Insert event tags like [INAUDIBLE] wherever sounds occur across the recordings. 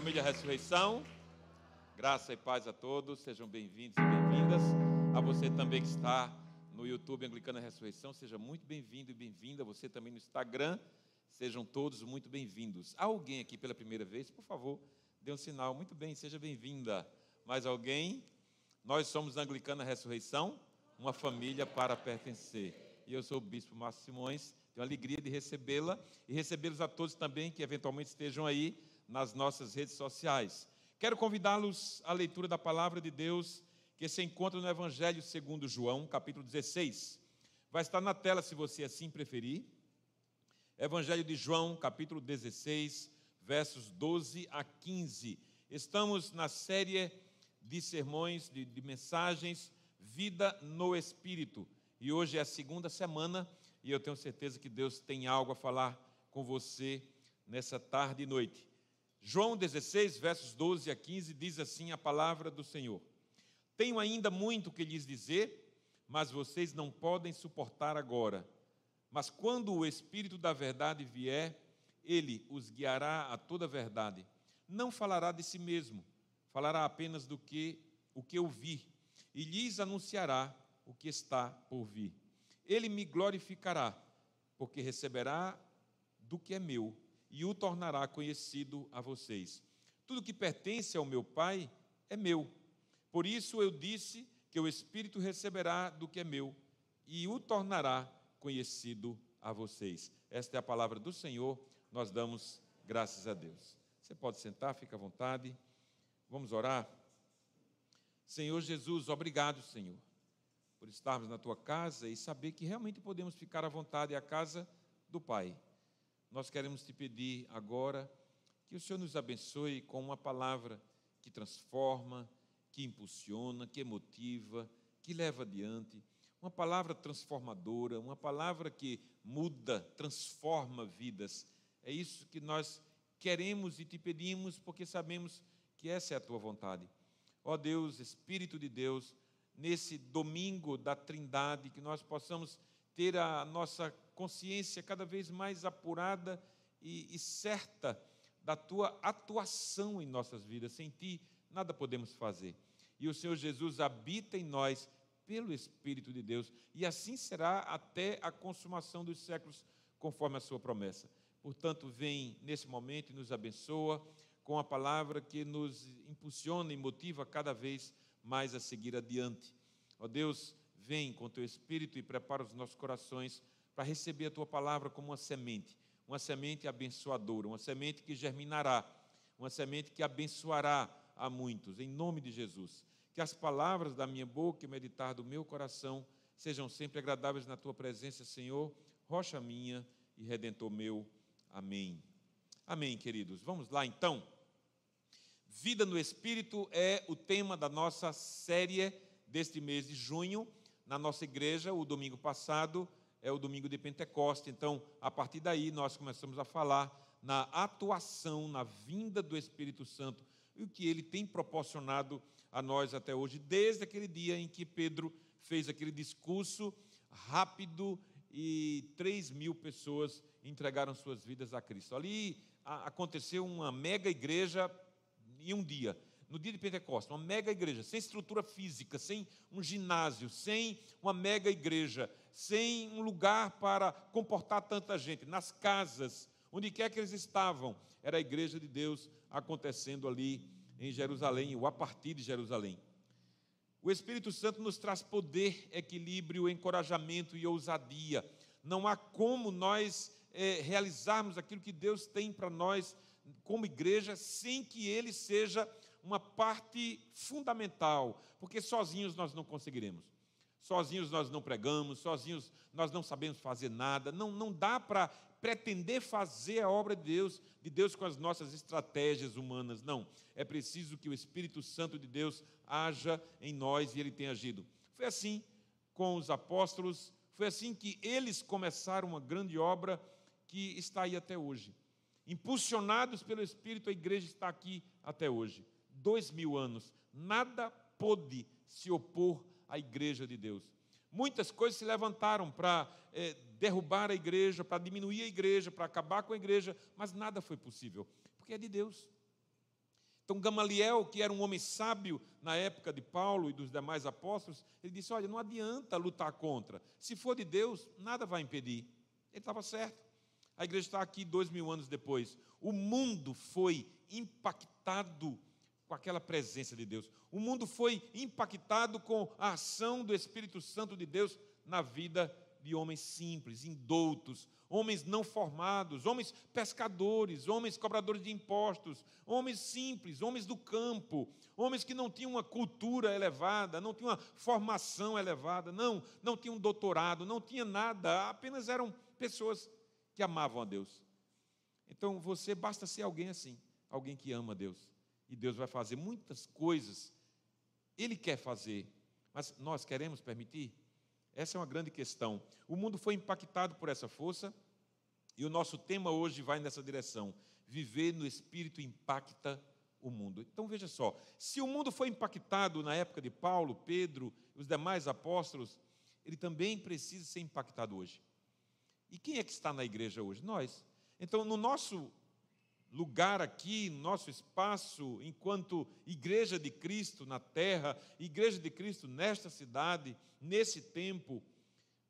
Família Ressurreição. Graça e paz a todos, sejam bem-vindos e bem-vindas. A você também que está no YouTube Anglicana Ressurreição, seja muito bem-vindo e bem-vinda. Você também no Instagram, sejam todos muito bem-vindos. Alguém aqui pela primeira vez, por favor, dê um sinal. Muito bem, seja bem-vinda. Mais alguém? Nós somos Anglicana Ressurreição, uma família para pertencer. E eu sou o Bispo Márcio Simões tenho a alegria de recebê-la e recebê-los a todos também que eventualmente estejam aí nas nossas redes sociais. Quero convidá-los à leitura da palavra de Deus que se encontra no Evangelho segundo João, capítulo 16. Vai estar na tela se você assim preferir. Evangelho de João, capítulo 16, versos 12 a 15. Estamos na série de sermões, de, de mensagens, Vida no Espírito. E hoje é a segunda semana e eu tenho certeza que Deus tem algo a falar com você nessa tarde e noite. João 16, versos 12 a 15, diz assim a palavra do Senhor: Tenho ainda muito que lhes dizer, mas vocês não podem suportar agora. Mas quando o Espírito da Verdade vier, ele os guiará a toda a verdade. Não falará de si mesmo, falará apenas do que o que ouvir, e lhes anunciará o que está por vir. Ele me glorificará, porque receberá do que é meu e o tornará conhecido a vocês. Tudo que pertence ao meu Pai é meu. Por isso eu disse que o Espírito receberá do que é meu e o tornará conhecido a vocês. Esta é a palavra do Senhor, nós damos graças a Deus. Você pode sentar, fica à vontade. Vamos orar. Senhor Jesus, obrigado, Senhor por estarmos na tua casa e saber que realmente podemos ficar à vontade à casa do Pai. Nós queremos te pedir agora que o Senhor nos abençoe com uma palavra que transforma, que impulsiona, que motiva, que leva adiante, uma palavra transformadora, uma palavra que muda, transforma vidas. É isso que nós queremos e te pedimos porque sabemos que essa é a tua vontade. Ó Deus, Espírito de Deus, nesse domingo da Trindade, que nós possamos ter a nossa consciência cada vez mais apurada e, e certa da tua atuação em nossas vidas. Sem ti, nada podemos fazer. E o Senhor Jesus habita em nós pelo Espírito de Deus, e assim será até a consumação dos séculos, conforme a sua promessa. Portanto, vem nesse momento e nos abençoa com a palavra que nos impulsiona e motiva cada vez mais a seguir adiante. Ó Deus, vem com teu Espírito e prepara os nossos corações para receber a tua palavra como uma semente, uma semente abençoadora, uma semente que germinará, uma semente que abençoará a muitos, em nome de Jesus. Que as palavras da minha boca e meditar do meu coração sejam sempre agradáveis na tua presença, Senhor, rocha minha e redentor meu. Amém. Amém, queridos. Vamos lá então. Vida no Espírito é o tema da nossa série deste mês de junho. Na nossa igreja, o domingo passado é o domingo de Pentecoste. Então, a partir daí, nós começamos a falar na atuação, na vinda do Espírito Santo e o que ele tem proporcionado a nós até hoje, desde aquele dia em que Pedro fez aquele discurso rápido e 3 mil pessoas entregaram suas vidas a Cristo. Ali aconteceu uma mega igreja em um dia, no dia de Pentecostes, uma mega igreja, sem estrutura física, sem um ginásio, sem uma mega igreja, sem um lugar para comportar tanta gente, nas casas, onde quer que eles estavam, era a igreja de Deus acontecendo ali em Jerusalém, ou a partir de Jerusalém. O Espírito Santo nos traz poder, equilíbrio, encorajamento e ousadia. Não há como nós é, realizarmos aquilo que Deus tem para nós como igreja sem que ele seja uma parte fundamental, porque sozinhos nós não conseguiremos. Sozinhos nós não pregamos, sozinhos nós não sabemos fazer nada, não, não dá para pretender fazer a obra de Deus, de Deus com as nossas estratégias humanas, não. É preciso que o Espírito Santo de Deus haja em nós e ele tem agido. Foi assim com os apóstolos, foi assim que eles começaram uma grande obra que está aí até hoje. Impulsionados pelo Espírito, a igreja está aqui até hoje. Dois mil anos. Nada pôde se opor à igreja de Deus. Muitas coisas se levantaram para é, derrubar a igreja, para diminuir a igreja, para acabar com a igreja, mas nada foi possível, porque é de Deus. Então, Gamaliel, que era um homem sábio na época de Paulo e dos demais apóstolos, ele disse: Olha, não adianta lutar contra. Se for de Deus, nada vai impedir. Ele estava certo. A igreja está aqui dois mil anos depois. O mundo foi impactado com aquela presença de Deus. O mundo foi impactado com a ação do Espírito Santo de Deus na vida de homens simples, indoutos, homens não formados, homens pescadores, homens cobradores de impostos, homens simples, homens do campo, homens que não tinham uma cultura elevada, não tinham uma formação elevada, não, não tinham um doutorado, não tinha nada, apenas eram pessoas que amavam a Deus. Então você basta ser alguém assim, alguém que ama a Deus. E Deus vai fazer muitas coisas. Ele quer fazer, mas nós queremos permitir? Essa é uma grande questão. O mundo foi impactado por essa força e o nosso tema hoje vai nessa direção. Viver no Espírito impacta o mundo. Então veja só: se o mundo foi impactado na época de Paulo, Pedro, os demais apóstolos, ele também precisa ser impactado hoje. E quem é que está na igreja hoje? Nós. Então, no nosso lugar aqui, nosso espaço, enquanto Igreja de Cristo na terra, Igreja de Cristo nesta cidade, nesse tempo,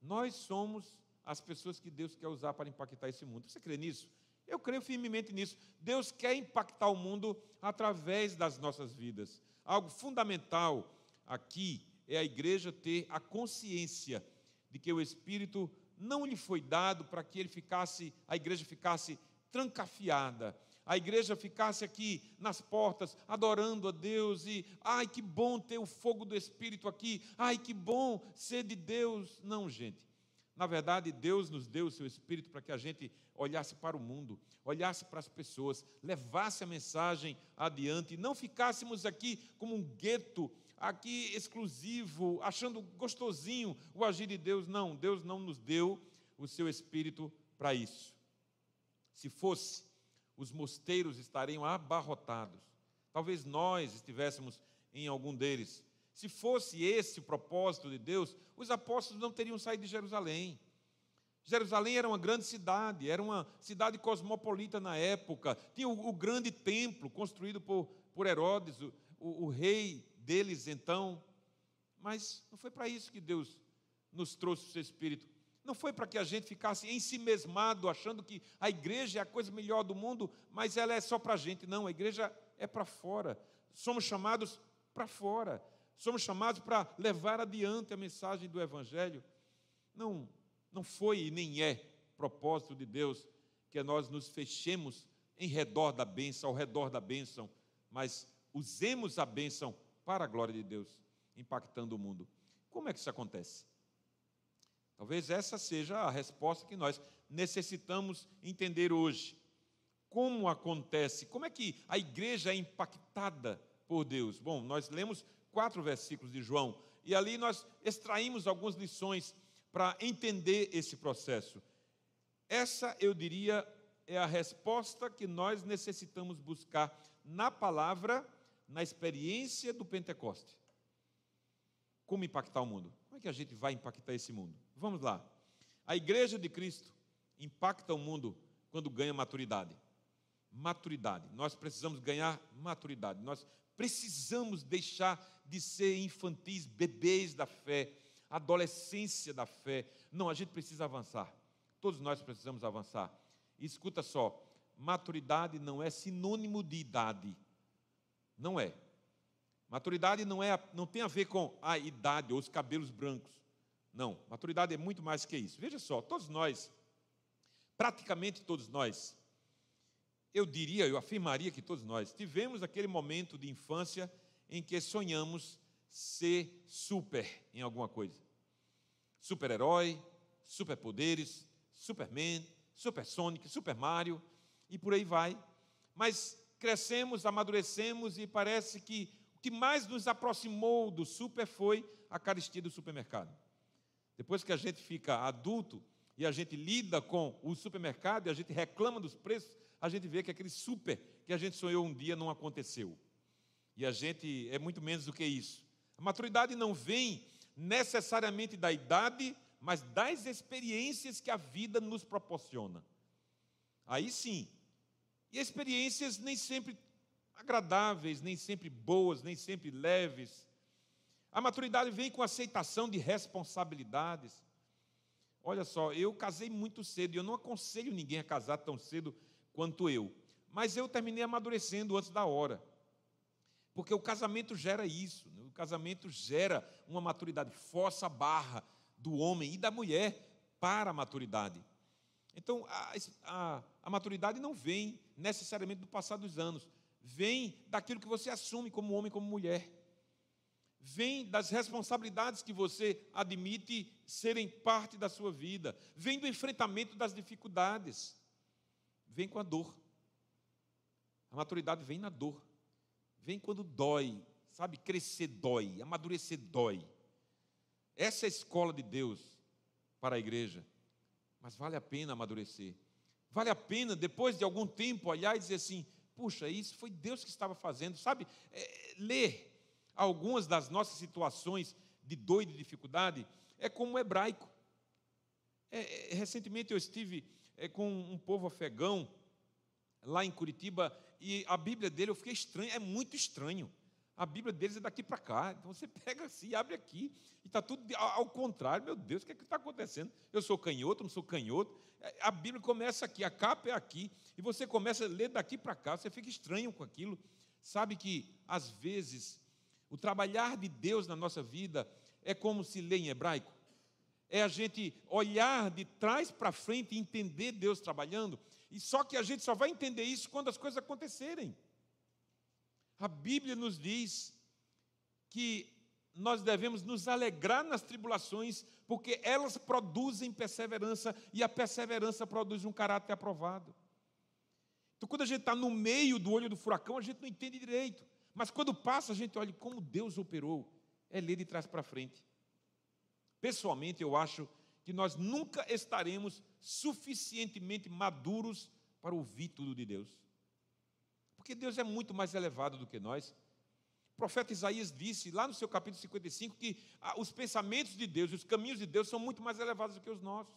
nós somos as pessoas que Deus quer usar para impactar esse mundo. Você crê nisso? Eu creio firmemente nisso. Deus quer impactar o mundo através das nossas vidas. Algo fundamental aqui é a igreja ter a consciência de que o Espírito não lhe foi dado para que ele ficasse, a igreja ficasse trancafiada, a igreja ficasse aqui nas portas adorando a Deus e, ai que bom ter o fogo do Espírito aqui, ai que bom ser de Deus. Não, gente. Na verdade, Deus nos deu o seu Espírito para que a gente olhasse para o mundo, olhasse para as pessoas, levasse a mensagem adiante, não ficássemos aqui como um gueto, aqui exclusivo, achando gostosinho o agir de Deus. Não, Deus não nos deu o seu Espírito para isso. Se fosse, os mosteiros estariam abarrotados. Talvez nós estivéssemos em algum deles. Se fosse esse o propósito de Deus, os apóstolos não teriam saído de Jerusalém. Jerusalém era uma grande cidade, era uma cidade cosmopolita na época. Tinha o, o grande templo construído por, por Herodes, o, o, o rei deles então. Mas não foi para isso que Deus nos trouxe o seu Espírito. Não foi para que a gente ficasse em si mesmado, achando que a igreja é a coisa melhor do mundo, mas ela é só para a gente. Não, a igreja é para fora. Somos chamados para fora. Somos chamados para levar adiante a mensagem do Evangelho. Não, não foi e nem é propósito de Deus que nós nos fechemos em redor da bênção, ao redor da bênção, mas usemos a bênção para a glória de Deus, impactando o mundo. Como é que isso acontece? Talvez essa seja a resposta que nós necessitamos entender hoje. Como acontece? Como é que a igreja é impactada por Deus? Bom, nós lemos quatro versículos de João e ali nós extraímos algumas lições para entender esse processo. Essa, eu diria, é a resposta que nós necessitamos buscar na palavra, na experiência do Pentecoste. Como impactar o mundo? Como é que a gente vai impactar esse mundo? Vamos lá. A igreja de Cristo impacta o mundo quando ganha maturidade. Maturidade. Nós precisamos ganhar maturidade. Nós precisamos deixar de ser infantis, bebês da fé, adolescência da fé. Não, a gente precisa avançar. Todos nós precisamos avançar. E escuta só, maturidade não é sinônimo de idade. Não é. Maturidade não, é, não tem a ver com a idade ou os cabelos brancos. Não, maturidade é muito mais que isso. Veja só, todos nós, praticamente todos nós, eu diria, eu afirmaria que todos nós tivemos aquele momento de infância em que sonhamos ser super em alguma coisa. Super-herói, superpoderes, Superman, Super Sonic, Super Mario e por aí vai. Mas crescemos, amadurecemos e parece que o que mais nos aproximou do super foi a caristia do supermercado. Depois que a gente fica adulto e a gente lida com o supermercado e a gente reclama dos preços, a gente vê que aquele super que a gente sonhou um dia não aconteceu. E a gente é muito menos do que isso. A maturidade não vem necessariamente da idade, mas das experiências que a vida nos proporciona. Aí sim. E experiências nem sempre agradáveis, nem sempre boas, nem sempre leves. A maturidade vem com aceitação de responsabilidades. Olha só, eu casei muito cedo e eu não aconselho ninguém a casar tão cedo quanto eu. Mas eu terminei amadurecendo antes da hora. Porque o casamento gera isso. Né? O casamento gera uma maturidade, força a barra do homem e da mulher para a maturidade. Então, a, a, a maturidade não vem necessariamente do passar dos anos, vem daquilo que você assume como homem, como mulher. Vem das responsabilidades que você admite serem parte da sua vida. Vem do enfrentamento das dificuldades. Vem com a dor. A maturidade vem na dor. Vem quando dói. Sabe, crescer dói, amadurecer dói. Essa é a escola de Deus para a igreja. Mas vale a pena amadurecer. Vale a pena, depois de algum tempo, olhar e dizer assim: puxa, isso foi Deus que estava fazendo. Sabe, é, ler algumas das nossas situações de dor e de dificuldade é como o hebraico. É, é, recentemente eu estive é, com um povo afegão lá em Curitiba e a Bíblia dele eu fiquei estranho, é muito estranho. A Bíblia deles é daqui para cá. Então você [LAUGHS] pega assim, abre aqui, e está tudo ao contrário. Meu Deus, o que é está acontecendo? Eu sou canhoto, não sou canhoto. É, a Bíblia começa aqui, a capa é aqui, e você começa a ler daqui para cá, você fica estranho com aquilo. Sabe que, às vezes, o trabalhar de Deus na nossa vida é como se lê em hebraico. É a gente olhar de trás para frente e entender Deus trabalhando. E só que a gente só vai entender isso quando as coisas acontecerem. A Bíblia nos diz que nós devemos nos alegrar nas tribulações, porque elas produzem perseverança e a perseverança produz um caráter aprovado. Então, quando a gente está no meio do olho do furacão, a gente não entende direito. Mas quando passa, a gente olha como Deus operou. É ler de trás para frente. Pessoalmente, eu acho que nós nunca estaremos suficientemente maduros para ouvir tudo de Deus. Porque Deus é muito mais elevado do que nós. O profeta Isaías disse lá no seu capítulo 55 que ah, os pensamentos de Deus, os caminhos de Deus são muito mais elevados do que os nossos.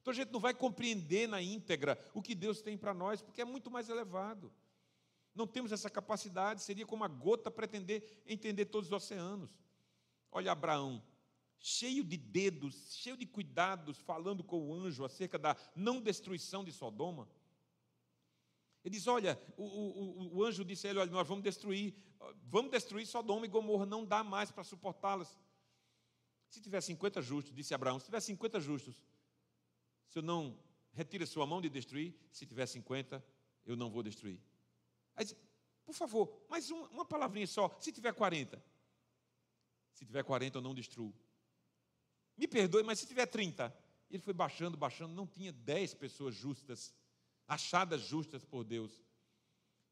Então a gente não vai compreender na íntegra o que Deus tem para nós, porque é muito mais elevado. Não temos essa capacidade, seria como a gota pretender entender todos os oceanos. Olha Abraão, cheio de dedos, cheio de cuidados, falando com o anjo acerca da não destruição de Sodoma. Ele diz: Olha, o, o, o, anjo disse a ele: Olha, nós vamos destruir, vamos destruir Sodoma e Gomorra, não dá mais para suportá-las. Se tiver 50 justos, disse Abraão, se tiver 50 justos, se eu não retire a sua mão de destruir, se tiver 50, eu não vou destruir. Aí por favor, mais uma, uma palavrinha só, se tiver 40. Se tiver 40, eu não destruo. Me perdoe, mas se tiver 30. Ele foi baixando, baixando, não tinha 10 pessoas justas achadas justas por Deus.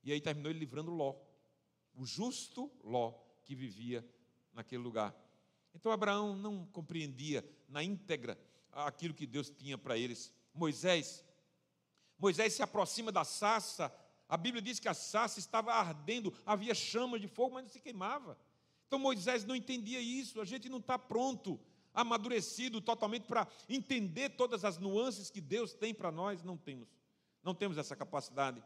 E aí terminou ele livrando Ló, o justo Ló que vivia naquele lugar. Então Abraão não compreendia na íntegra aquilo que Deus tinha para eles. Moisés, Moisés se aproxima da sassa. A Bíblia diz que a sassa estava ardendo, havia chamas de fogo, mas não se queimava. Então Moisés não entendia isso. A gente não está pronto, amadurecido totalmente para entender todas as nuances que Deus tem para nós. Não temos. Não temos essa capacidade.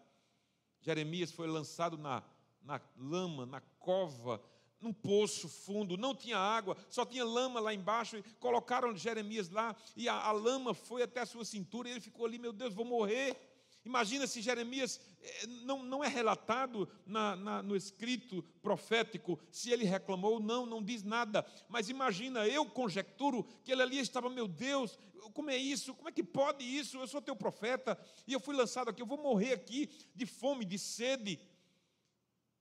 Jeremias foi lançado na, na lama, na cova, num poço fundo, não tinha água, só tinha lama lá embaixo, e colocaram Jeremias lá, e a, a lama foi até a sua cintura, e ele ficou ali, meu Deus, vou morrer. Imagina se Jeremias eh, não, não é relatado na, na, no escrito profético se ele reclamou, não, não diz nada. Mas imagina, eu conjecturo que ele ali estava, meu Deus, como é isso? Como é que pode isso? Eu sou teu profeta e eu fui lançado aqui, eu vou morrer aqui de fome, de sede.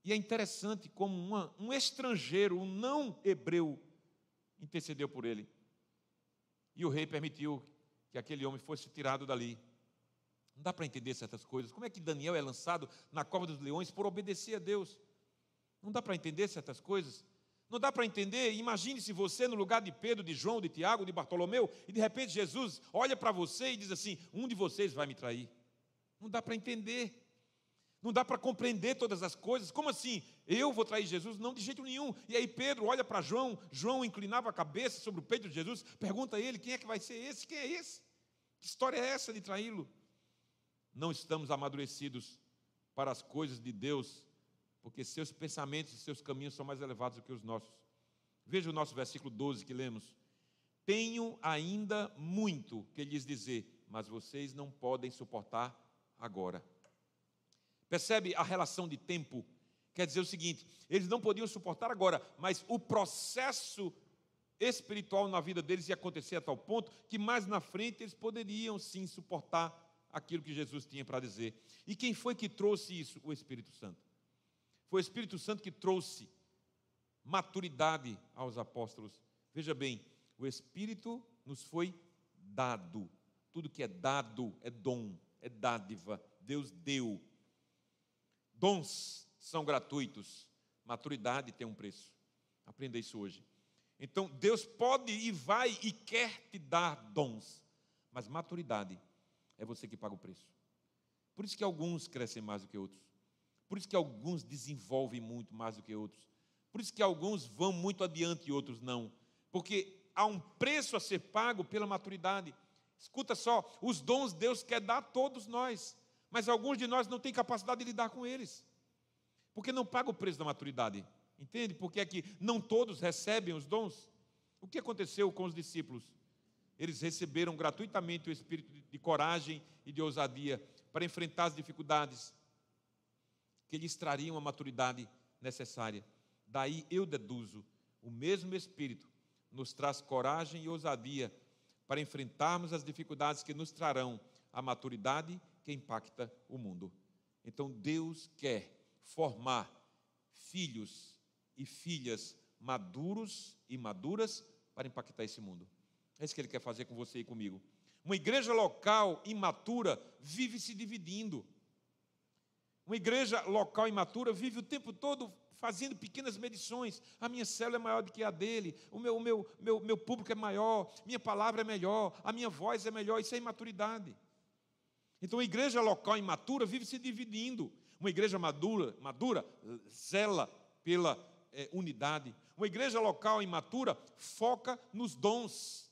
E é interessante como uma, um estrangeiro, um não hebreu, intercedeu por ele. E o rei permitiu que aquele homem fosse tirado dali. Não dá para entender certas coisas. Como é que Daniel é lançado na cova dos leões por obedecer a Deus? Não dá para entender certas coisas. Não dá para entender. Imagine se você, no lugar de Pedro, de João, de Tiago, de Bartolomeu, e de repente Jesus olha para você e diz assim: Um de vocês vai me trair. Não dá para entender. Não dá para compreender todas as coisas. Como assim? Eu vou trair Jesus? Não, de jeito nenhum. E aí Pedro olha para João, João inclinava a cabeça sobre o peito de Jesus, pergunta a ele: quem é que vai ser esse? Quem é esse? Que história é essa de traí-lo? Não estamos amadurecidos para as coisas de Deus, porque seus pensamentos e seus caminhos são mais elevados do que os nossos. Veja o nosso versículo 12 que lemos. Tenho ainda muito que lhes dizer, mas vocês não podem suportar agora. Percebe a relação de tempo? Quer dizer o seguinte: eles não podiam suportar agora, mas o processo espiritual na vida deles ia acontecer a tal ponto que mais na frente eles poderiam sim suportar aquilo que Jesus tinha para dizer. E quem foi que trouxe isso? O Espírito Santo. Foi o Espírito Santo que trouxe maturidade aos apóstolos. Veja bem, o Espírito nos foi dado. Tudo que é dado é dom, é dádiva. Deus deu. Dons são gratuitos. Maturidade tem um preço. Aprenda isso hoje. Então, Deus pode e vai e quer te dar dons, mas maturidade é você que paga o preço. Por isso que alguns crescem mais do que outros. Por isso que alguns desenvolvem muito mais do que outros. Por isso que alguns vão muito adiante e outros não. Porque há um preço a ser pago pela maturidade. Escuta só, os dons Deus quer dar a todos nós, mas alguns de nós não têm capacidade de lidar com eles. Porque não paga o preço da maturidade. Entende? Porque é que não todos recebem os dons. O que aconteceu com os discípulos? Eles receberam gratuitamente o espírito de coragem e de ousadia para enfrentar as dificuldades que lhes trariam a maturidade necessária. Daí eu deduzo, o mesmo espírito nos traz coragem e ousadia para enfrentarmos as dificuldades que nos trarão a maturidade que impacta o mundo. Então Deus quer formar filhos e filhas maduros e maduras para impactar esse mundo. É isso que ele quer fazer com você e comigo. Uma igreja local imatura vive se dividindo. Uma igreja local imatura vive o tempo todo fazendo pequenas medições. A minha célula é maior do que a dele, o meu, meu, meu, meu público é maior, minha palavra é melhor, a minha voz é melhor. Isso é imaturidade. Então, a igreja local imatura vive se dividindo. Uma igreja madura, madura zela pela é, unidade. Uma igreja local imatura foca nos dons.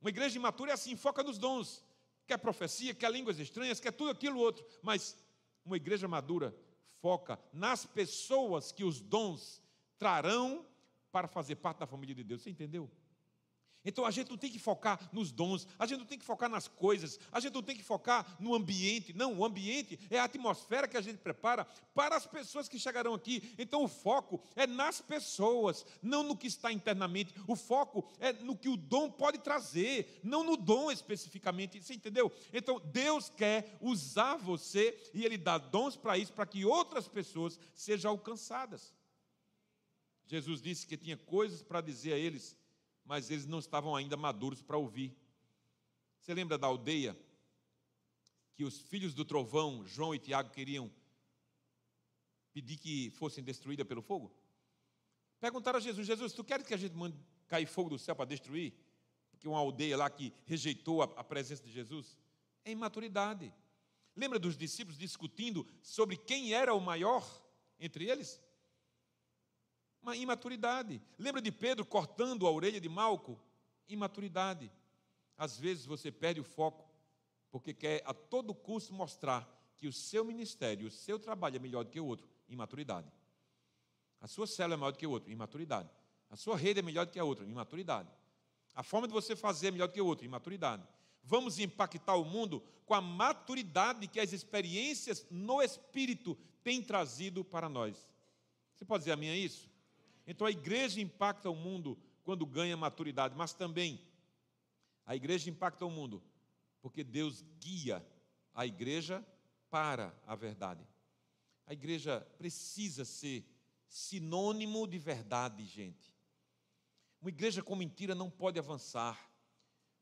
Uma igreja imatura é assim, foca nos dons. Quer profecia, quer línguas estranhas, quer tudo aquilo outro. Mas uma igreja madura foca nas pessoas que os dons trarão para fazer parte da família de Deus. Você entendeu? Então a gente não tem que focar nos dons, a gente não tem que focar nas coisas, a gente não tem que focar no ambiente. Não, o ambiente é a atmosfera que a gente prepara para as pessoas que chegarão aqui. Então o foco é nas pessoas, não no que está internamente. O foco é no que o dom pode trazer, não no dom especificamente. Você entendeu? Então Deus quer usar você e Ele dá dons para isso, para que outras pessoas sejam alcançadas. Jesus disse que tinha coisas para dizer a eles mas eles não estavam ainda maduros para ouvir. Você lembra da aldeia que os filhos do trovão, João e Tiago, queriam pedir que fossem destruídas pelo fogo? Perguntaram a Jesus: Jesus, tu queres que a gente mande cair fogo do céu para destruir? Porque uma aldeia lá que rejeitou a, presença de Jesus? É imaturidade. Lembra dos discípulos discutindo sobre quem era o maior entre eles? Uma imaturidade. Lembra de Pedro cortando a orelha de Malco? Imaturidade. Às vezes você perde o foco porque quer a todo custo mostrar que o seu ministério, o seu trabalho é melhor do que o outro. Imaturidade. A sua célula é maior do que o outro. Imaturidade. A sua rede é melhor do que a outra. Imaturidade. A forma de você fazer é melhor do que o outro. Imaturidade. Vamos impactar o mundo com a maturidade que as experiências no Espírito têm trazido para nós. Você pode dizer a mim isso? Então a igreja impacta o mundo quando ganha maturidade, mas também a igreja impacta o mundo porque Deus guia a igreja para a verdade. A igreja precisa ser sinônimo de verdade, gente. Uma igreja com mentira não pode avançar.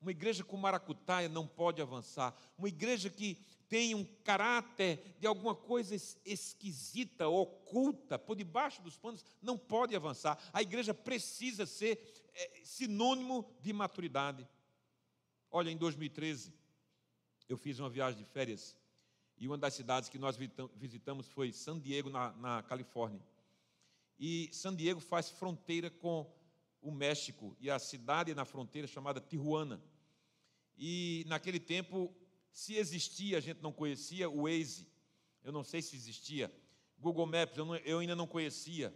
Uma igreja com maracutaia não pode avançar. Uma igreja que tem um caráter de alguma coisa esquisita, oculta, por debaixo dos panos, não pode avançar. A igreja precisa ser é, sinônimo de maturidade. Olha, em 2013, eu fiz uma viagem de férias e uma das cidades que nós visitamos foi San Diego, na, na Califórnia. E San Diego faz fronteira com o México e a cidade na fronteira chamada Tijuana. E naquele tempo se existia, a gente não conhecia o Waze. Eu não sei se existia. Google Maps, eu, não, eu ainda não conhecia.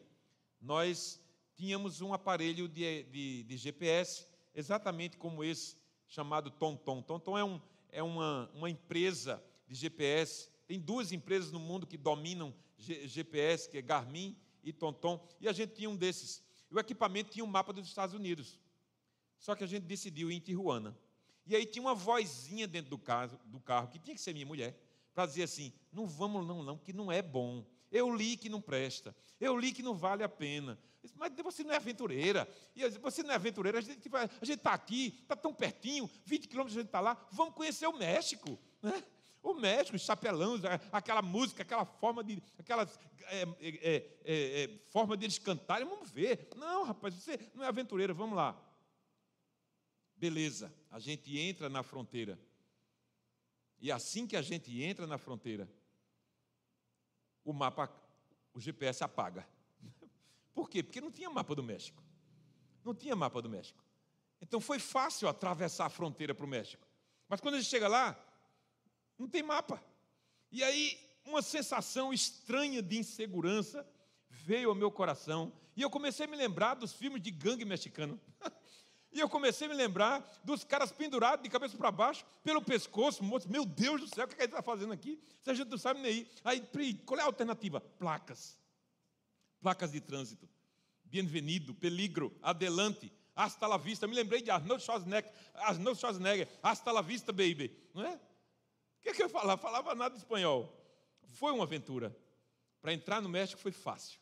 Nós tínhamos um aparelho de, de, de, GPS, exatamente como esse, chamado TomTom. TomTom é, um, é uma, uma empresa de GPS. Tem duas empresas no mundo que dominam G, GPS, que é Garmin e TomTom, e a gente tinha um desses. E o equipamento tinha um mapa dos Estados Unidos. Só que a gente decidiu ir em Tijuana. E aí tinha uma vozinha dentro do carro, do carro que tinha que ser minha mulher, para dizer assim: não vamos não, não, que não é bom. Eu li que não presta. Eu li que não vale a pena. Mas você não é aventureira. E você não é aventureira. A gente está aqui, está tão pertinho, 20 quilômetros a gente está lá. Vamos conhecer o México. Né? O México, os chapelãos, aquela música, aquela forma de. aquela é, é, é, é, forma deles cantarem. Vamos ver. Não, rapaz, você não é aventureira, vamos lá. Beleza, a gente entra na fronteira. E assim que a gente entra na fronteira, o mapa, o GPS apaga. [LAUGHS] Por quê? Porque não tinha mapa do México. Não tinha mapa do México. Então foi fácil atravessar a fronteira para o México. Mas quando a gente chega lá, não tem mapa. E aí, uma sensação estranha de insegurança veio ao meu coração. E eu comecei a me lembrar dos filmes de gangue mexicano. [LAUGHS] E eu comecei a me lembrar dos caras pendurados de cabeça para baixo, pelo pescoço, meu Deus do céu, o que, é que ele está fazendo aqui? Se a gente não sabe nem ir. Aí, qual é a alternativa? Placas. Placas de trânsito. Bienvenido, peligro, adelante, hasta la vista. Me lembrei de Arnold Schwarzenegger, Arnold Schwarzenegger hasta la vista, baby. Não é? O que, é que eu falava? Falava nada de espanhol. Foi uma aventura. Para entrar no México foi fácil.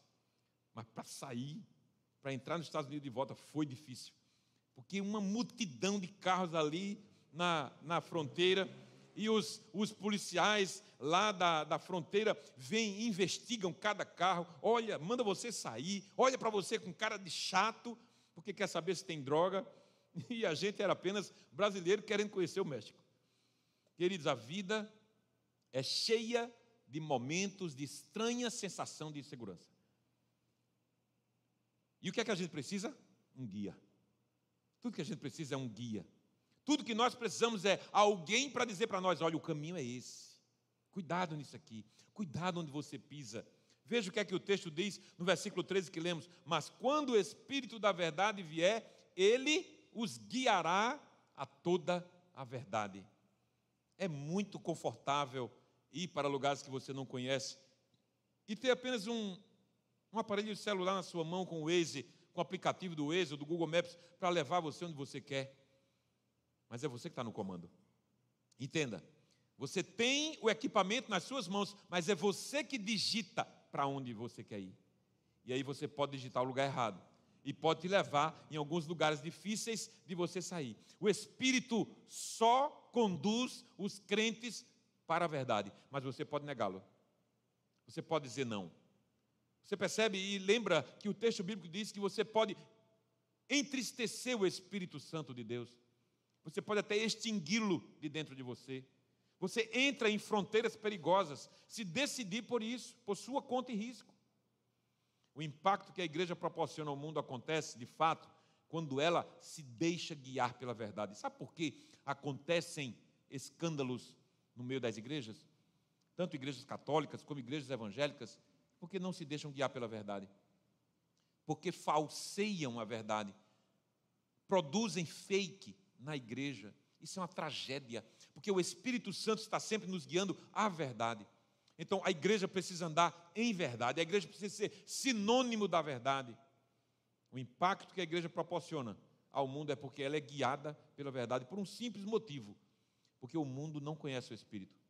Mas para sair, para entrar nos Estados Unidos de volta, foi difícil porque uma multidão de carros ali na, na fronteira, e os, os policiais lá da, da fronteira vêm, investigam cada carro, olha, manda você sair, olha para você com cara de chato, porque quer saber se tem droga, [LAUGHS] e a gente era apenas brasileiro querendo conhecer o México. Queridos, a vida é cheia de momentos de estranha sensação de insegurança. E o que é que a gente precisa? Um guia. Tudo que a gente precisa é um guia. Tudo que nós precisamos é alguém para dizer para nós: olha, o caminho é esse. Cuidado nisso aqui. Cuidado onde você pisa. Veja o que é que o texto diz no versículo 13 que lemos: Mas quando o Espírito da verdade vier, ele os guiará a toda a verdade. É muito confortável ir para lugares que você não conhece e ter apenas um, um aparelho celular na sua mão com o Waze com o aplicativo do Waze do Google Maps para levar você onde você quer. Mas é você que está no comando. Entenda, você tem o equipamento nas suas mãos, mas é você que digita para onde você quer ir. E aí você pode digitar o lugar errado. E pode te levar em alguns lugares difíceis de você sair. O Espírito só conduz os crentes para a verdade, mas você pode negá-lo. Você pode dizer não. Você percebe e lembra que o texto bíblico diz que você pode entristecer o Espírito Santo de Deus. Você pode até extingui-lo de dentro de você. Você entra em fronteiras perigosas se decidir por isso, por sua conta e risco. O impacto que a igreja proporciona ao mundo acontece, de fato, quando ela se deixa guiar pela verdade. Sabe por que acontecem escândalos no meio das igrejas? Tanto igrejas católicas como igrejas evangélicas porque não se deixam guiar pela verdade. Porque falseiam a verdade. Produzem fake na igreja. Isso é uma tragédia, porque o Espírito Santo está sempre nos guiando à verdade. Então a igreja precisa andar em verdade, a igreja precisa ser sinônimo da verdade. O impacto que a igreja proporciona ao mundo é porque ela é guiada pela verdade por um simples motivo: porque o mundo não conhece o Espírito.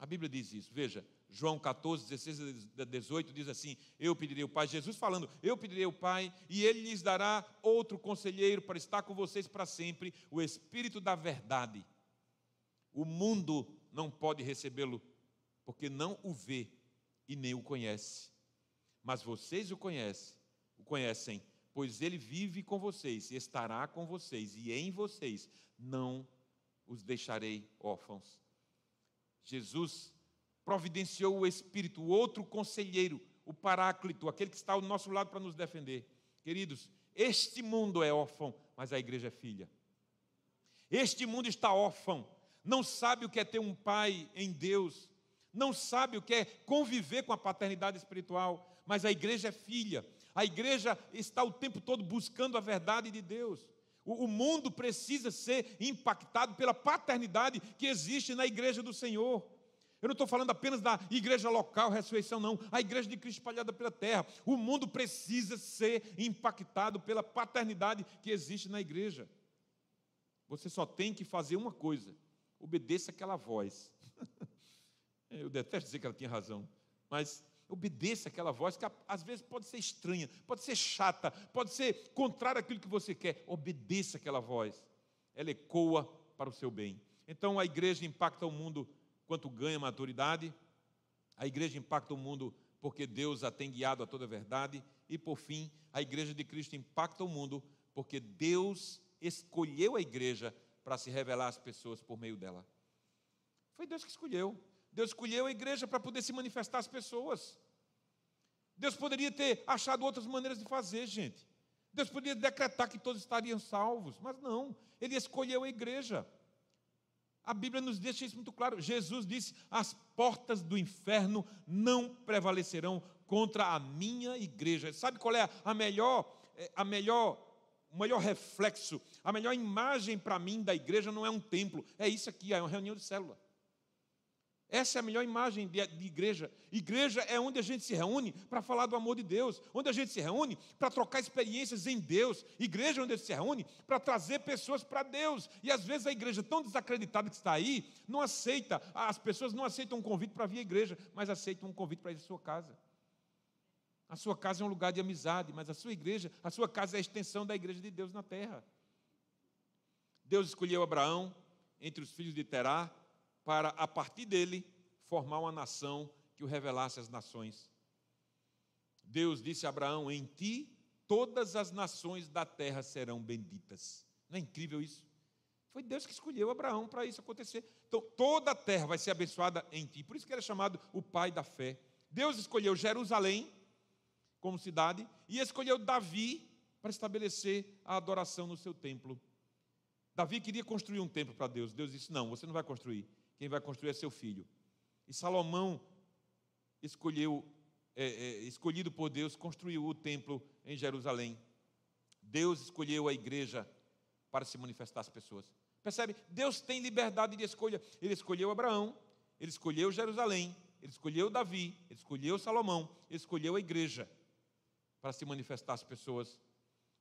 A Bíblia diz isso. Veja, João 14, 16 a 18 diz assim: Eu pedirei ao Pai, Jesus falando, eu pedirei ao Pai, e Ele lhes dará outro conselheiro para estar com vocês para sempre, o Espírito da Verdade. O mundo não pode recebê-lo, porque não o vê e nem o conhece. Mas vocês o conhecem, o conhecem, pois ele vive com vocês, e estará com vocês, e em vocês não os deixarei órfãos. Jesus providenciou o Espírito, o outro conselheiro, o Paráclito, aquele que está ao nosso lado para nos defender. Queridos, este mundo é órfão, mas a igreja é filha. Este mundo está órfão, não sabe o que é ter um pai em Deus, não sabe o que é conviver com a paternidade espiritual, mas a igreja é filha. A igreja está o tempo todo buscando a verdade de Deus. O, mundo precisa ser impactado pela paternidade que existe na igreja do Senhor. Eu não estou falando apenas da igreja local, ressurreição, não. A igreja de Cristo espalhada pela terra. O mundo precisa ser impactado pela paternidade que existe na igreja. Você só tem que fazer uma coisa: obedeça aquela voz. [LAUGHS] Eu detesto dizer que ela tinha razão, mas obedeça aquela voz que às vezes pode ser estranha, pode ser chata, pode ser contrária àquilo que você quer. Obedeça aquela voz. Ela ecoa para o seu bem. Então a igreja impacta o mundo quanto ganha maturidade. A igreja impacta o mundo porque Deus a tem guiado a toda a verdade. E por fim, a igreja de Cristo impacta o mundo porque Deus escolheu a igreja para se revelar às pessoas por meio dela. Foi Deus que escolheu. Deus escolheu a igreja para poder se manifestar às pessoas. Deus poderia ter achado outras maneiras de fazer, gente. Deus poderia decretar que todos estariam salvos, mas não. Ele escolheu a igreja. A Bíblia nos deixa isso muito claro. Jesus disse: As portas do inferno não prevalecerão contra a minha igreja. Sabe qual é a melhor, é, a melhor, o melhor reflexo, a melhor imagem para mim da igreja não é um templo, é isso aqui, é uma reunião de célula. Essa é a melhor imagem de, de, igreja. Igreja é onde a gente se reúne para falar do amor de Deus, onde a gente se reúne para trocar experiências em Deus. Igreja é onde a gente se reúne para trazer pessoas para Deus. E às vezes a igreja tão desacreditada que está aí, não aceita, as pessoas não aceitam um convite para vir à igreja, mas aceitam um convite para ir à sua casa. A sua casa é um lugar de amizade, mas a sua igreja, a sua casa é a extensão da igreja de Deus na terra. Deus escolheu Abraão entre os filhos de Terá para, a partir dele, formar uma nação que o revelasse às nações. Deus disse a Abraão: Em ti todas as nações da terra serão benditas. Não é incrível isso? Foi Deus que escolheu Abraão para isso acontecer. Então, toda a terra vai ser abençoada em ti. Por isso que ele é chamado o pai da fé. Deus escolheu Jerusalém como cidade e escolheu Davi para estabelecer a adoração no seu templo. Davi queria construir um templo para Deus. Deus disse: Não, você não vai construir quem vai construir é seu filho. E Salomão escolheu, é, é, escolhido por Deus, construiu o templo em Jerusalém. Deus escolheu a igreja para se manifestar às pessoas. Percebe? Deus tem liberdade de escolha. Ele escolheu Abraão, ele escolheu Jerusalém, ele escolheu Davi, ele escolheu Salomão, ele escolheu a igreja para se manifestar às pessoas.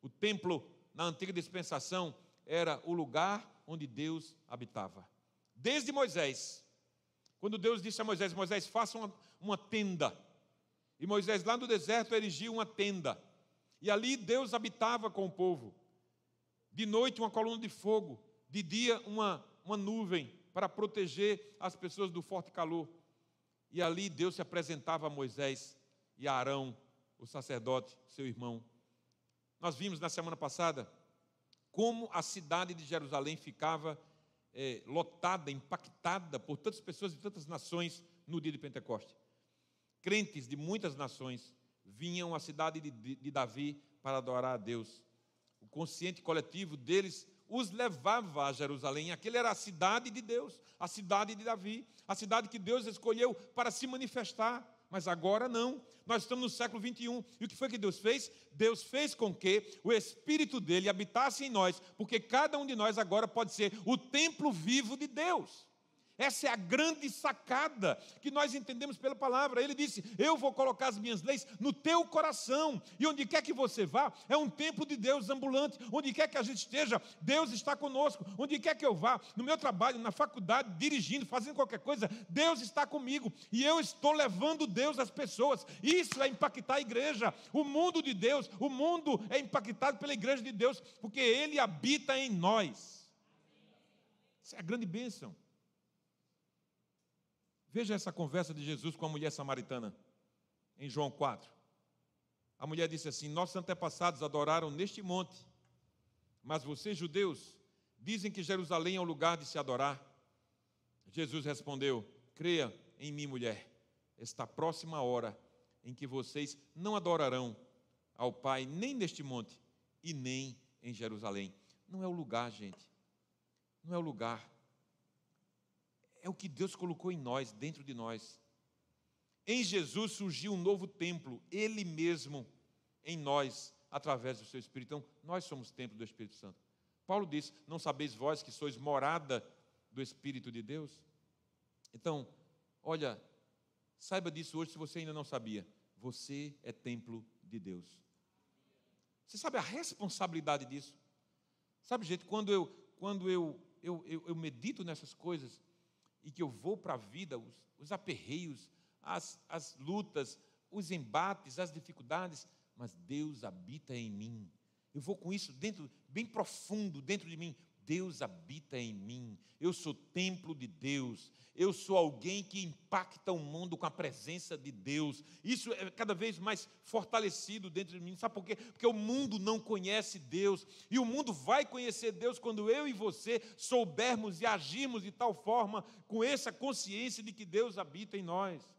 O templo, na antiga dispensação, era o lugar onde Deus habitava. Desde Moisés, quando Deus disse a Moisés: Moisés, faça uma, uma tenda. E Moisés, lá no deserto, erigiu uma tenda. E ali Deus habitava com o povo. De noite, uma coluna de fogo. De dia, uma, uma nuvem para proteger as pessoas do forte calor. E ali Deus se apresentava a Moisés e a Arão, o sacerdote, seu irmão. Nós vimos na semana passada como a cidade de Jerusalém ficava é, lotada, impactada por tantas pessoas de tantas nações no dia de Pentecoste. Crentes de muitas nações vinham à cidade de, de, de Davi para adorar a Deus. O consciente coletivo deles os levava a Jerusalém. Aquele era a cidade de Deus, a cidade de Davi, a cidade que Deus escolheu para se manifestar mas agora não. Nós estamos no século 21. E o que foi que Deus fez? Deus fez com que o Espírito dele habitasse em nós, porque cada um de nós agora pode ser o templo vivo de Deus. Essa é a grande sacada que nós entendemos pela palavra. Ele disse: Eu vou colocar as minhas leis no teu coração, e onde quer que você vá, é um templo de Deus ambulante. Onde quer que a gente esteja, Deus está conosco. Onde quer que eu vá, no meu trabalho, na faculdade, dirigindo, fazendo qualquer coisa, Deus está comigo, e eu estou levando Deus às pessoas. Isso é impactar a igreja. O mundo de Deus, o mundo é impactado pela igreja de Deus, porque Ele habita em nós. Isso é a grande bênção. Veja essa conversa de Jesus com a mulher samaritana, em João 4. A mulher disse assim: Nossos antepassados adoraram neste monte, mas vocês, judeus, dizem que Jerusalém é o lugar de se adorar. Jesus respondeu: Creia em mim, mulher, está próxima a hora em que vocês não adorarão ao Pai nem neste monte e nem em Jerusalém. Não é o lugar, gente. Não é o lugar é o que Deus colocou em nós, dentro de nós. Em Jesus surgiu um novo templo, Ele mesmo em nós, através do seu Espírito. Então, nós somos templo do Espírito Santo. Paulo diz: Não sabeis vós que sois morada do Espírito de Deus? Então, olha, saiba disso hoje se você ainda não sabia. Você é templo de Deus. Você sabe a responsabilidade disso? Sabe, gente, quando eu, quando eu, eu, eu, eu medito nessas coisas e que eu vou para a vida, os, os aperreios, as, as lutas, os embates, as dificuldades, mas Deus habita em mim. Eu vou com isso dentro, bem profundo dentro de mim. Deus habita em mim. Eu sou templo de Deus. Eu sou alguém que impacta o mundo com a presença de Deus. Isso é cada vez mais fortalecido dentro de mim. Sabe por quê? Porque o mundo não conhece Deus. E o mundo vai conhecer Deus quando eu e você soubermos e agirmos de tal forma, com essa consciência de que Deus habita em nós.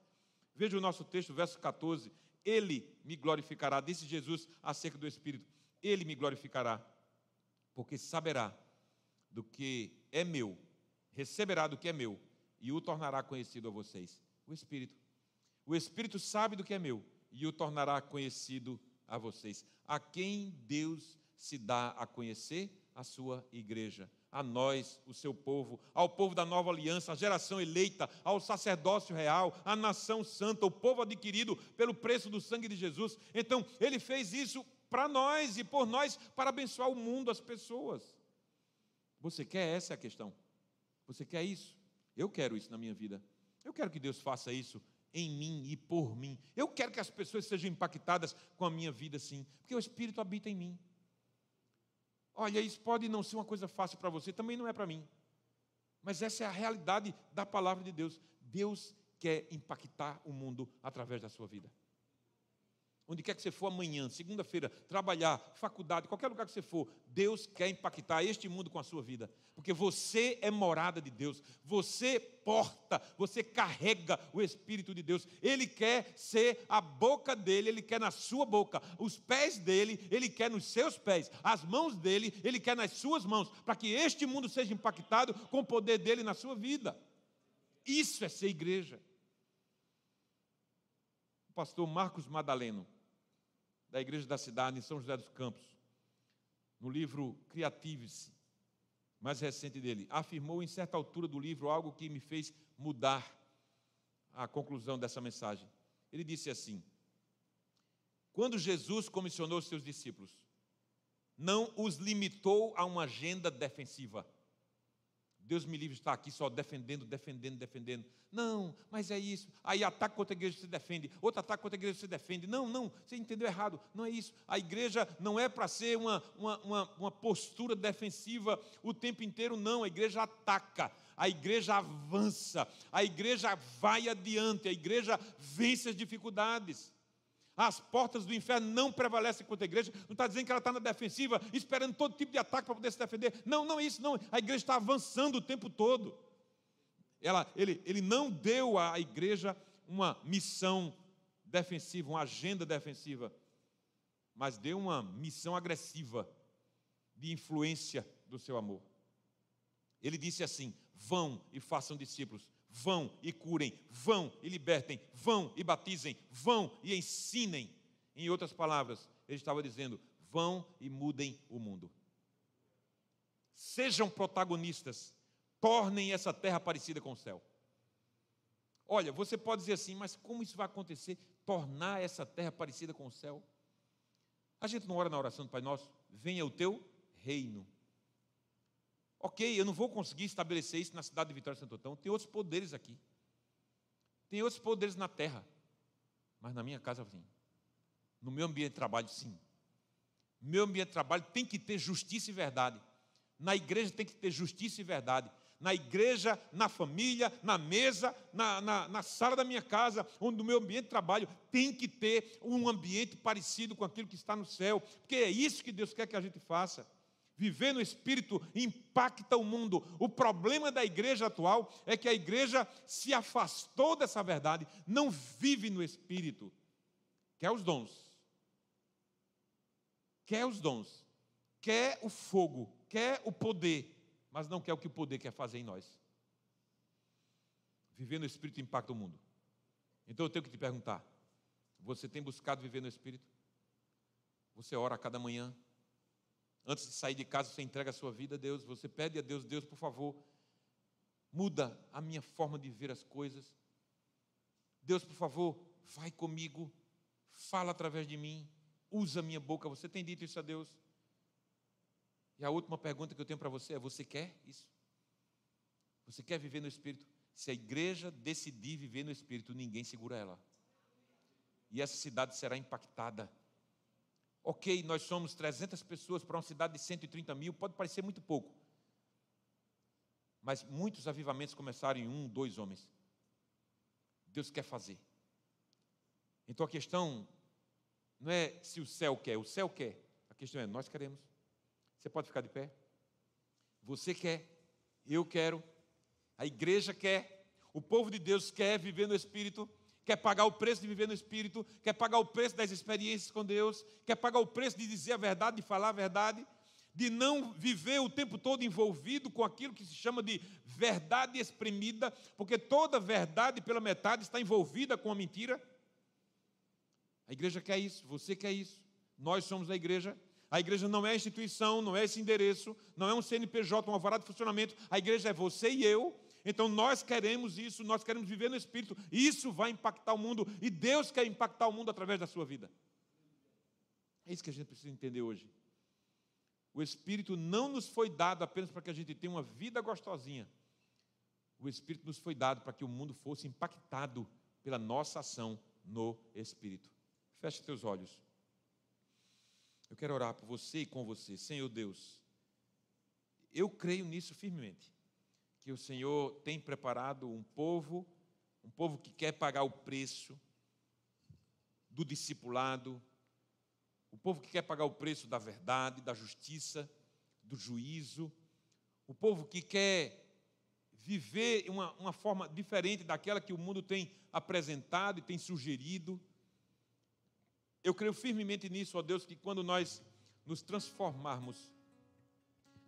Veja o nosso texto, verso 14. Ele me glorificará, disse Jesus acerca do Espírito. Ele me glorificará, porque saberá do que é meu, receberá do que é meu e o tornará conhecido a vocês. O Espírito. O Espírito sabe do que é meu e o tornará conhecido a vocês. A quem Deus se dá a conhecer? A sua igreja. A nós, o seu povo, ao povo da nova aliança, a geração eleita, ao sacerdócio real, a nação santa, o povo adquirido pelo preço do sangue de Jesus. Então, ele fez isso para nós e por nós para abençoar o mundo, as pessoas. Você quer? Essa é a questão. Você quer isso? Eu quero isso na minha vida. Eu quero que Deus faça isso em mim e por mim. Eu quero que as pessoas sejam impactadas com a minha vida, sim, porque o Espírito habita em mim. Olha, isso pode não ser uma coisa fácil para você, também não é para mim. Mas essa é a realidade da palavra de Deus. Deus quer impactar o mundo através da sua vida onde quer que você for amanhã, segunda-feira, trabalhar, faculdade, qualquer lugar que você for, Deus quer impactar este mundo com a sua vida, porque você é morada de Deus, você porta, você carrega o Espírito de Deus, Ele quer ser a boca dele, Ele quer na sua boca, os pés dele, Ele quer nos seus pés, as mãos dele, Ele quer nas suas mãos, para que este mundo seja impactado com o poder dele na sua vida. Isso é ser igreja. O pastor Marcos Madaleno, da Igreja da Cidade, em São José dos Campos, no livro Criatives, mais recente dele, afirmou em certa altura do livro algo que me fez mudar a conclusão dessa mensagem. Ele disse assim: Quando Jesus comissionou seus discípulos, não os limitou a uma agenda defensiva Deus me livre de estar aqui só defendendo, defendendo, defendendo. Não, mas é isso. Aí ataque contra a igreja se defende, outro ataque contra a igreja se defende. Não, não, você entendeu errado. Não é isso. A igreja não é para ser uma, uma, uma, uma postura defensiva o tempo inteiro, não. A igreja ataca, a igreja avança, a igreja vai adiante, a igreja vence as dificuldades. As portas do inferno não prevalecem contra a igreja. Não está dizendo que ela está na defensiva, esperando todo tipo de ataque para poder se defender. Não, não é isso, não. A igreja está avançando o tempo todo. Ela, ele, ele não deu à igreja uma missão defensiva, uma agenda defensiva, mas deu uma missão agressiva de influência do seu amor. Ele disse assim: vão e façam discípulos vão e curem, vão e libertem, vão e batizem, vão e ensinem. Em outras palavras, ele estava dizendo: vão e mudem o mundo. Sejam protagonistas, tornem essa terra parecida com o céu. Olha, você pode dizer assim, mas como isso vai acontecer? Tornar essa terra parecida com o céu? A gente não ora na oração do Pai Nosso, venha o teu reino. Ok, eu não vou conseguir estabelecer isso na cidade de Vitória de Santo Antão. Tem outros poderes aqui. Tem outros poderes na terra. Mas na minha casa, sim. No meu ambiente de trabalho, sim. Meu ambiente de trabalho tem que ter justiça e verdade. Na igreja tem que ter justiça e verdade. Na igreja, na família, na mesa, na, na, na sala da minha casa, onde no meu ambiente de trabalho tem que ter um ambiente parecido com aquilo que está no céu. Porque é isso que Deus quer que a gente faça. Viver no Espírito impacta o mundo. O problema da igreja atual é que a igreja se afastou dessa verdade, não vive no Espírito. Quer os dons, quer os dons, quer o fogo, quer o poder, mas não quer o que o poder quer fazer em nós. viver no Espírito impacta o mundo. Então eu tenho que te perguntar: você tem buscado viver no Espírito? Você ora a cada manhã? Antes de sair de casa, você entrega a sua vida a Deus. Você pede a Deus: Deus, por favor, muda a minha forma de ver as coisas. Deus, por favor, vai comigo, fala através de mim, usa a minha boca. Você tem dito isso a Deus? E a última pergunta que eu tenho para você é: você quer isso? Você quer viver no Espírito? Se a igreja decidir viver no Espírito, ninguém segura ela. E essa cidade será impactada. Ok, nós somos 300 pessoas para uma cidade de 130 mil, pode parecer muito pouco. Mas muitos avivamentos começaram em um, dois homens. Deus quer fazer. Então a questão não é se o céu quer, o céu quer. A questão é, nós queremos. Você pode ficar de pé? Você quer, eu quero, a igreja quer, o povo de Deus quer viver no Espírito, quer pagar o preço de viver no Espírito, quer pagar o preço das experiências com Deus, quer pagar o preço de dizer a verdade, de falar a verdade, de não viver o tempo todo envolvido com aquilo que se chama de verdade exprimida, porque toda verdade pela metade está envolvida com a mentira. A igreja quer isso, você quer isso, nós somos a igreja. A igreja não é instituição, não é esse endereço, não é um CNPJ, um alvará de funcionamento. A igreja é você e eu. Então nós queremos isso, nós queremos viver no Espírito. Isso vai impactar o mundo e Deus quer impactar o mundo através da sua vida. É isso que a gente precisa entender hoje. O Espírito não nos foi dado apenas para que a gente tenha uma vida gostosinha. O Espírito nos foi dado para que o mundo fosse impactado pela nossa ação no Espírito. Feche teus olhos. Eu quero orar por você e com você. Senhor Deus, eu creio nisso firmemente. Que o Senhor tem preparado um povo, um povo que quer pagar o preço do discipulado, o povo que quer pagar o preço da verdade, da justiça, do juízo, o povo que quer viver uma, uma forma diferente daquela que o mundo tem apresentado e tem sugerido. Eu creio firmemente nisso, ó Deus, que quando nós nos transformarmos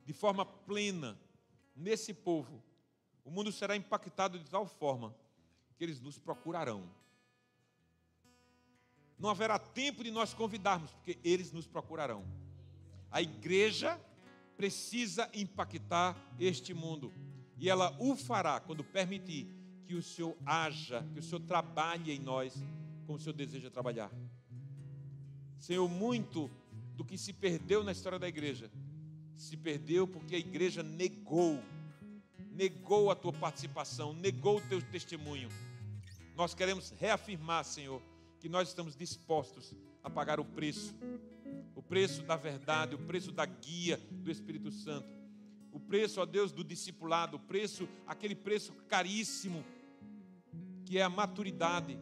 de forma plena nesse povo, o mundo será impactado de tal forma que eles nos procurarão. Não haverá tempo de nós convidarmos, porque eles nos procurarão. A igreja precisa impactar este mundo. E ela o fará quando permitir que o Senhor haja, que o Senhor trabalhe em nós como o Senhor deseja trabalhar. Senhor, muito do que se perdeu na história da igreja se perdeu porque a igreja negou, negou a tua participação, negou o teu testemunho. Nós queremos reafirmar, Senhor, que nós estamos dispostos a pagar o preço, o preço da verdade, o preço da guia do Espírito Santo, o preço, ó Deus, do discipulado, o preço, aquele preço caríssimo, que é a maturidade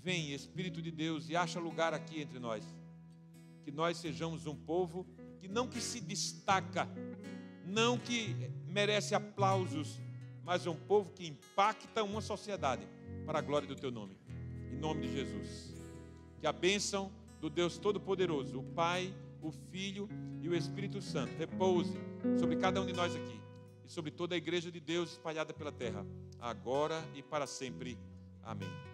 Vem, Espírito de Deus, e acha lugar aqui entre nós. Que nós sejamos um povo que não que se destaca, não que merece aplausos, mas um povo que impacta uma sociedade para a glória do teu nome. Em nome de Jesus. Que a bênção do Deus Todo-Poderoso, o Pai, o Filho e o Espírito Santo repouse sobre cada um de nós aqui e sobre toda a igreja de Deus espalhada pela terra, agora e para sempre. Amém.